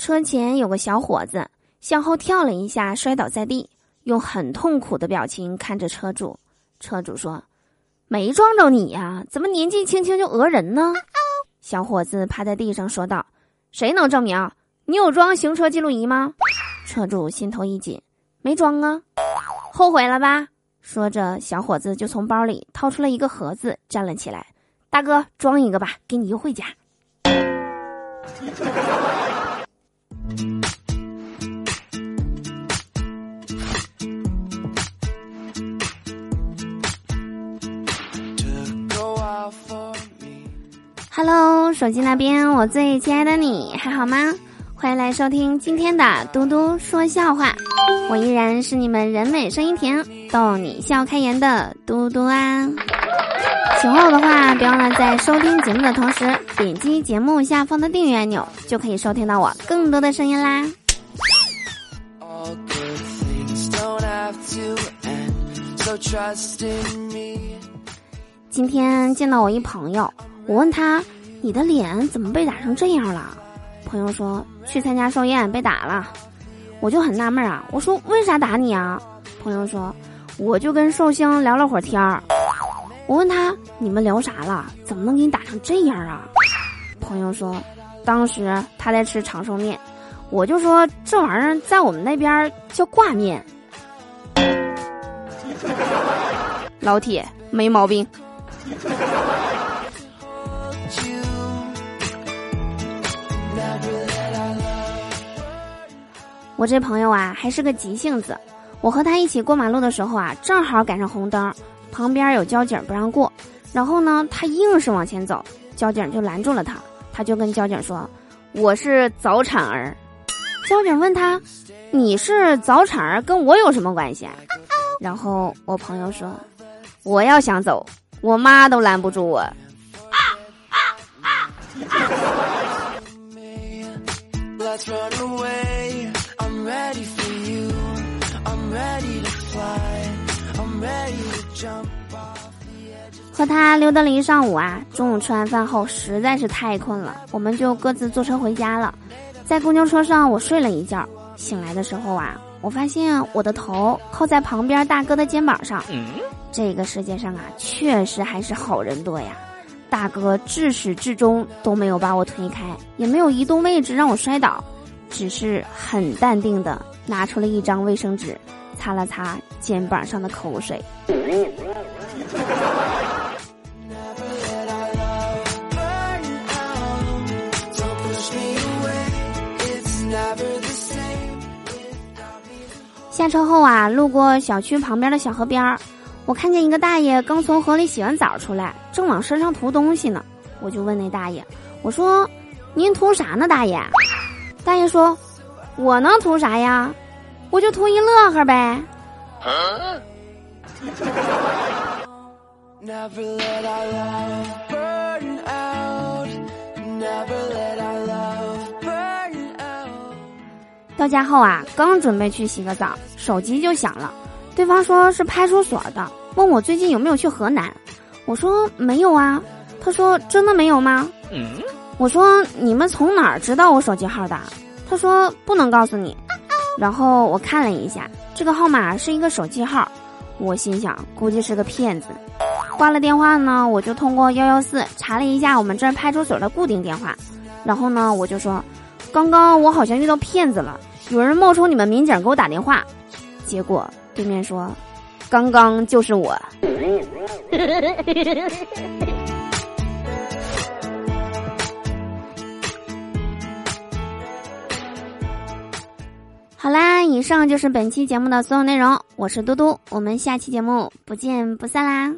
车前有个小伙子向后跳了一下，摔倒在地，用很痛苦的表情看着车主。车主说：“没撞着你呀，怎么年纪轻轻就讹人呢？”小伙子趴在地上说道：“谁能证明？你有装行车记录仪吗？”车主心头一紧：“没装啊，后悔了吧？”说着，小伙子就从包里掏出了一个盒子，站了起来：“大哥，装一个吧，给你优惠价。” Hello，手机那边，我最亲爱的你还好吗？欢迎来收听今天的嘟嘟说笑话，我依然是你们人美声音甜、逗你笑开颜的嘟嘟啊！喜欢我的话，别忘了在收听节目的同时点击节目下方的订阅按钮，就可以收听到我更多的声音啦。今天见到我一朋友。我问他：“你的脸怎么被打成这样了？”朋友说：“去参加寿宴被打了。”我就很纳闷啊，我说：“为啥打你啊？”朋友说：“我就跟寿星聊了会儿天儿。”我问他：“你们聊啥了？怎么能给你打成这样啊？”朋友说：“当时他在吃长寿面，我就说这玩意儿在我们那边叫挂面。”老铁，没毛病。我这朋友啊，还是个急性子。我和他一起过马路的时候啊，正好赶上红灯，旁边有交警不让过。然后呢，他硬是往前走，交警就拦住了他。他就跟交警说：“我是早产儿。”交警问他：“你是早产儿，跟我有什么关系？”啊？”然后我朋友说：“我要想走，我妈都拦不住我。”和他溜达了一上午啊，中午吃完饭后实在是太困了，我们就各自坐车回家了。在公交车上，我睡了一觉，醒来的时候啊，我发现我的头靠在旁边大哥的肩膀上。这个世界上啊，确实还是好人多呀。大哥至始至终都没有把我推开，也没有移动位置让我摔倒，只是很淡定的拿出了一张卫生纸，擦了擦肩膀上的口水。下车后啊，路过小区旁边的小河边儿。我看见一个大爷刚从河里洗完澡出来，正往身上涂东西呢。我就问那大爷：“我说，您涂啥呢，大爷？”大爷说：“我能涂啥呀？我就图一乐呵呗。”到家后啊，刚准备去洗个澡，手机就响了，对方说是派出所的。问我最近有没有去河南，我说没有啊。他说真的没有吗？我说你们从哪儿知道我手机号的？他说不能告诉你。然后我看了一下，这个号码是一个手机号，我心想估计是个骗子。挂了电话呢，我就通过幺幺四查了一下我们这儿派出所的固定电话，然后呢我就说，刚刚我好像遇到骗子了，有人冒充你们民警给我打电话，结果对面说。刚刚就是我。那，以上就是本期节目的所有内容。我是嘟嘟，我们下期节目不见不散啦。